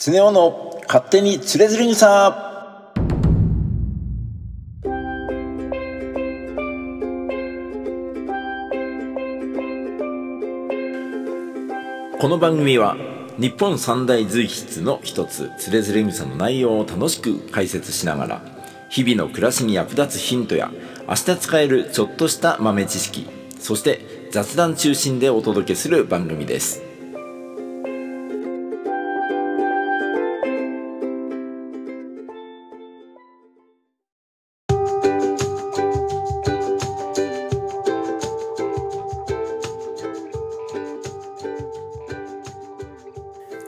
常雄の勝手につれづれ草この番組は日本三大随筆の一つつれづれ草の内容を楽しく解説しながら日々の暮らしに役立つヒントや明日使えるちょっとした豆知識そして雑談中心でお届けする番組です。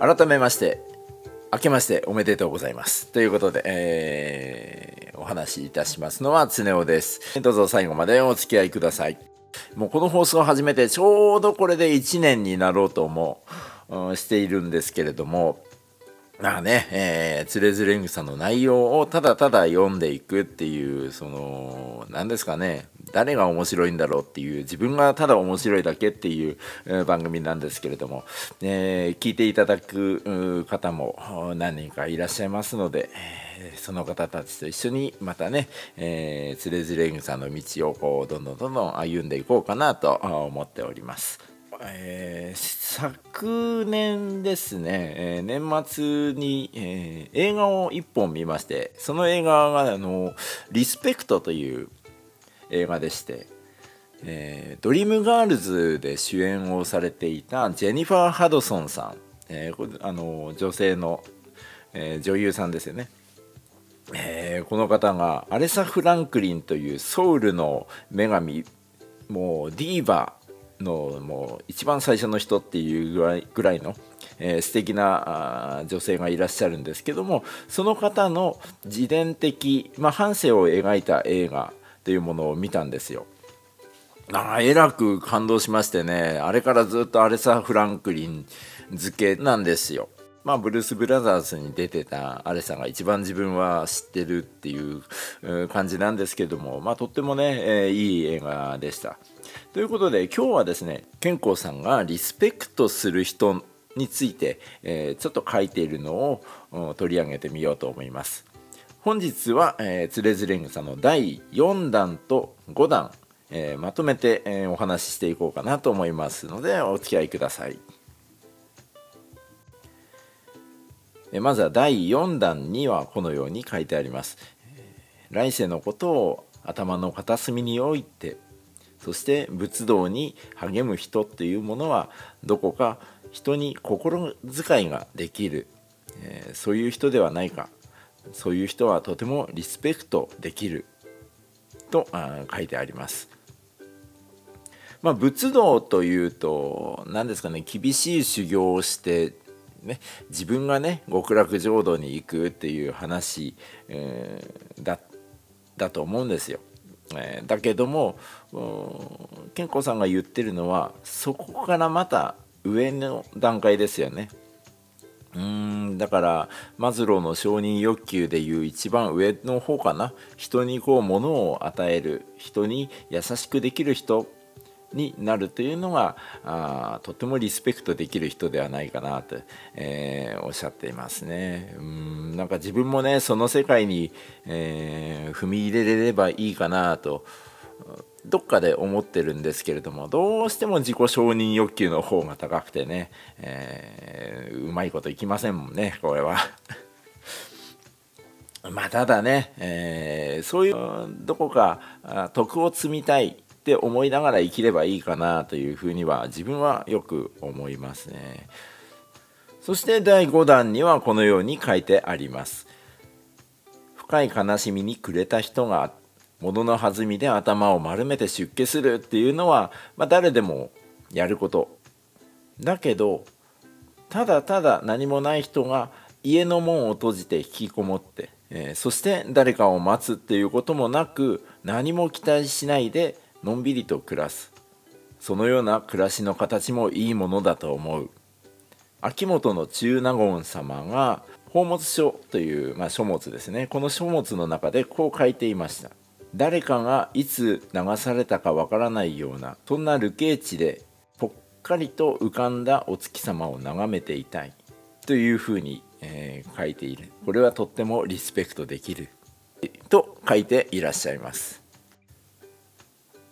改めまして明けましておめでとうございます。ということで、えー、お話しいたしますのは常雄です。どうぞ最後までお付き合いください。もうこの放送を始めてちょうどこれで1年になろうとも、うん、しているんですけれどもまあね、えー、つれづれ草の内容をただただ読んでいくっていう、その、何ですかね、誰が面白いんだろうっていう、自分がただ面白いだけっていう、え、番組なんですけれども、えー、聞いていただく方も何人かいらっしゃいますので、え、その方たちと一緒にまたね、えー、つれづれ草の道をこう、どんどんどんどん歩んでいこうかなと思っております。えー、昨年ですね、えー、年末に、えー、映画を1本見ましてその映画があの「リスペクト」という映画でして、えー、ドリームガールズで主演をされていたジェニファー・ハドソンさん、えー、あの女性の、えー、女優さんですよね。えー、この方がアレサ・フランクリンというソウルの女神もうディーバのもう一番最初の人っていうぐらいぐらいの、えー、素敵な女性がいらっしゃるんですけどもその方の自伝的、まあ、半生を描いた映画というものを見たんですよ。あえらく感動しましてねあれからずっとアレサ・フランクリン付けなんですよ。まあ、ブルース・ブラザーズに出てたアレさんが一番自分は知ってるっていう感じなんですけども、まあ、とってもね、えー、いい映画でした。ということで今日はですね健康さんがリスペクトする人について、えー、ちょっと書いているのを取り上げてみようと思います。本日は、えー、つれづれ草の第4弾と5弾、えー、まとめて、えー、お話ししていこうかなと思いますのでお付き合いください。まずは第4弾にはこのように書いてあります。来世のことを頭の片隅に置いてそして仏道に励む人っていうものはどこか人に心遣いができる、えー、そういう人ではないかそういう人はとてもリスペクトできると書いてあります。まあ、仏道というと何ですかね厳しい修行をしてね、自分がね極楽浄土に行くっていう話、えー、だだと思うんですよ。えー、だけども健康さんが言ってるのはそこからまた上の段階ですよね。うん。だからマズローの承認欲求でいう一番上の方かな。人にこう物を与える人に優しくできる人になるというのがあとてもリスペクトできる人ではないかなと、えー、おっしゃっていますね。うん。なんか自分もねその世界に、えー、踏み入れれればいいかなとどっかで思ってるんですけれどもどうしても自己承認欲求の方が高くてね、えー、うまいこといきませんもんねこれは。まあただね、えー、そういうどこか徳を積みたいって思いながら生きればいいかなというふうには自分はよく思いますね。そして第5弾にはこのように書いてあります。深い悲しみに暮れた人が物の弾みで頭を丸めて出家するっていうのは、まあ、誰でもやること。だけどただただ何もない人が家の門を閉じて引きこもって、えー、そして誰かを待つっていうこともなく何も期待しないでのんびりと暮らす。そのような暮らしの形もいいものだと思う。秋元の中納言様が宝物書という、まあ、書物ですね。この書物の中でこう書いていました。誰かがいつ流されたかわからないようなそんな流刑地でぽっかりと浮かんだお月様を眺めていたい。というふうにえー、書いている。これはとってもリスペクトできる。と書いていらっしゃいます。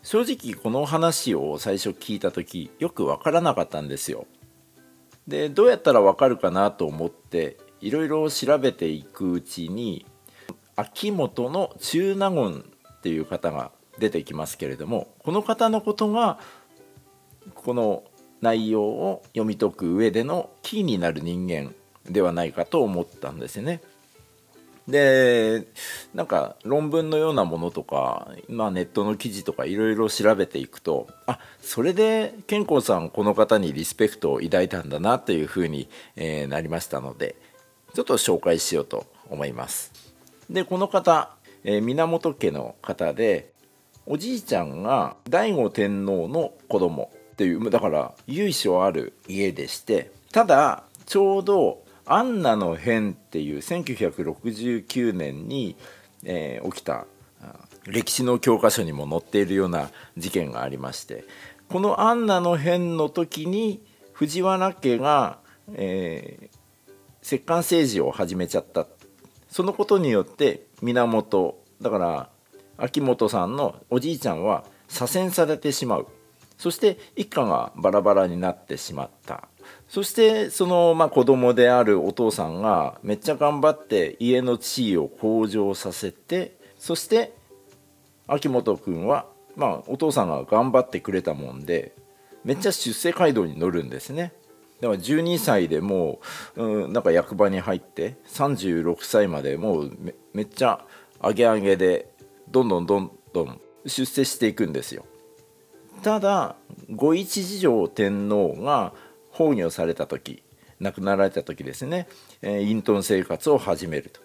正直この話を最初聞いた時よく分からなかったんですよ。でどうやったら分かるかなと思っていろいろ調べていくうちに秋元の中納言っていう方が出てきますけれどもこの方のことがこの内容を読み解く上でのキーになる人間ではないかと思ったんですね。でなんか論文のようなものとか、まあ、ネットの記事とかいろいろ調べていくとあそれで健康さんこの方にリスペクトを抱いたんだなというふうに、え、なりましたのでちょっと紹介しようと思います。でこの方、えー、源家の方でおじいちゃんが醍醐天皇の子供っていうだから由緒ある家でしてただちょうどアンナの変っていう1969年に、えー、起きた歴史の教科書にも載っているような事件がありましてこのアンナの変の時に藤原家が、えー、摂関政治を始めちゃったそのことによって源だから秋元さんのおじいちゃんは左遷されてしまうそして一家がバラバラになってしまったそしてそのまあ子供であるお父さんがめっちゃ頑張って家の地位を向上させてそして秋元君はまあお父さんが頑張ってくれたもんでめっちゃ出世街道に乗るんですね。だから12歳でもう、うん、なんか役場に入って36歳までもうめっちゃ上げ上げでどんどんどんどん出世していくんですよ。ただ五一次上天皇が崩御された時亡くなられた時ですね、えー、隠遁生活を始めると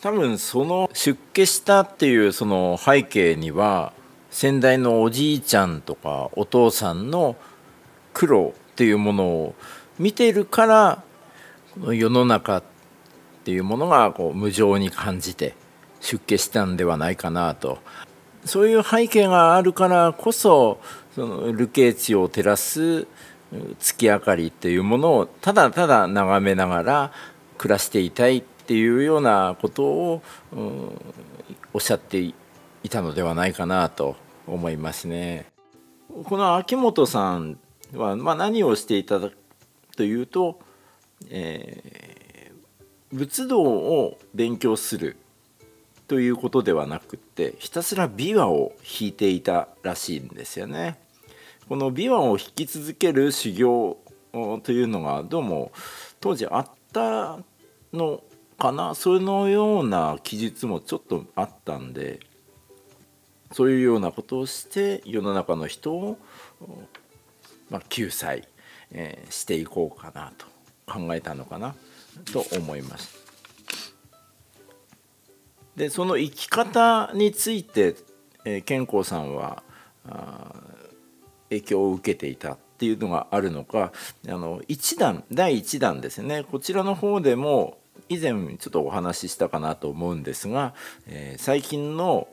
多分その出家したっていうその背景には先代のおじいちゃんとかお父さんの苦労っていうものを見てるからこの世の中っていうものがこう無情に感じて出家したんではないかなとそういう背景があるからこそその流刑地を照らす月明かりっていうものをただただ眺めながら暮らしていたいっていうようなことを、うん、おっしゃっていたのではないかなと思いますね。この秋元さんは、まあ、何をしていただくというと、えー、仏道を勉強するということではなくってひたすら琵琶を弾いていたらしいんですよね。この琵琶を弾き続ける修行というのがどうも当時あったのかなそのような記述もちょっとあったんでそういうようなことをして世の中の人を、まあ、救済、えー、していこうかなと考えたのかなと思います。でその生き方について、えー、健康さんはあ影響を受けていたっていうのがあるのかあの1弾第1弾ですねこちらの方でも以前ちょっとお話ししたかなと思うんですが、えー、最近の、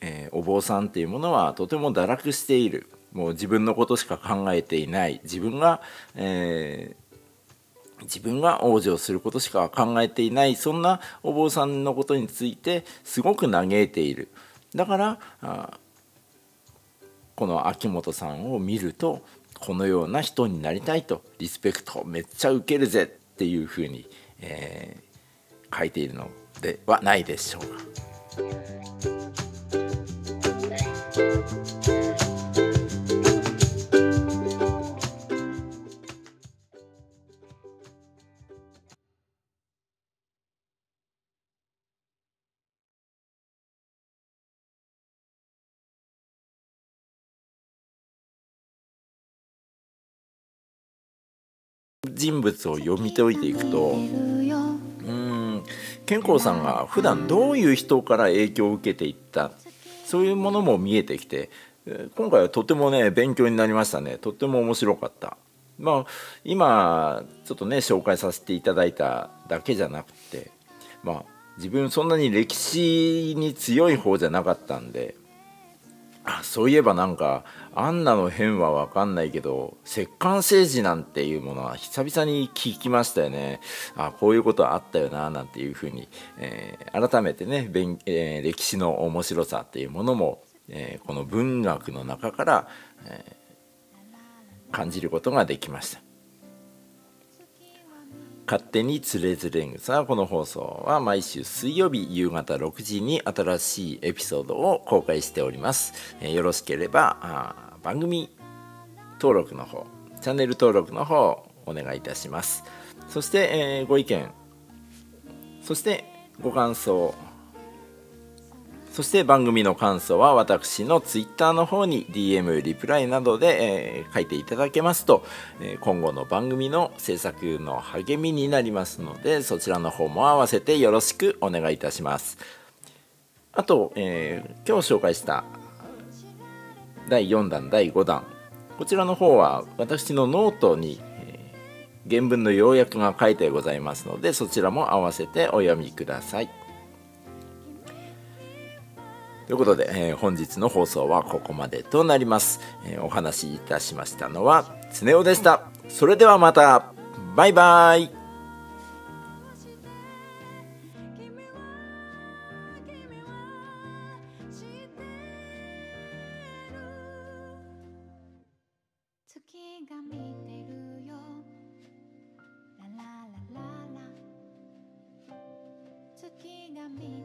えー、お坊さんっていうものはとても堕落しているもう自分のことしか考えていない。自分が、えー自分が往生することしか考えていない。そんなお坊さんのことについてすごく嘆いている。だからこの秋元さんを見るとこのような人になりたいと。リスペクトめっちゃ受けるぜ。っていうふうに、えー、書いているのではないでしょうか。人物を読み解いていくとうん健康さんが普段どういう人から影響を受けていったそういうものも見えてきて今回はとてもね勉強になりましたね。とっても面白かった。まあ今ちょっとね紹介させていただいただけじゃなくてまあ自分そんなに歴史に強い方じゃなかったんであそういえばなんかアンナの変はわかんないけど摂関政治なんていうものは久々に聞きましたよね。あこういうことあったよななんていうふうに、えー、改めてね、えー、歴史の面白さっていうものも、えー、この文学の中から、え感じることができました。勝手につれづれん草この放送は毎週水曜日夕方6時に新しいエピソードを公開しております、えよろしければ番組登録の方チャンネル登録の方お願いいたします。そして、えー、ご意見そしてご感想そして番組の感想は私の Twitter の方に DM、リプライなどで、えー、書いていただけますと、えー、今後の番組の制作の励みになりますのでそちらの方も合わせてよろしくお願いいたします。あと、えー、今日紹介した第4弾第5弾こちらの方は私のノートに原文の要約が書いてございますのでそちらも合わせてお読みください。ということで、えー、本日の放送はここまでとなります、えー、お話しいたしましたのは常雄でした。それではまた。バイバイ。月が見て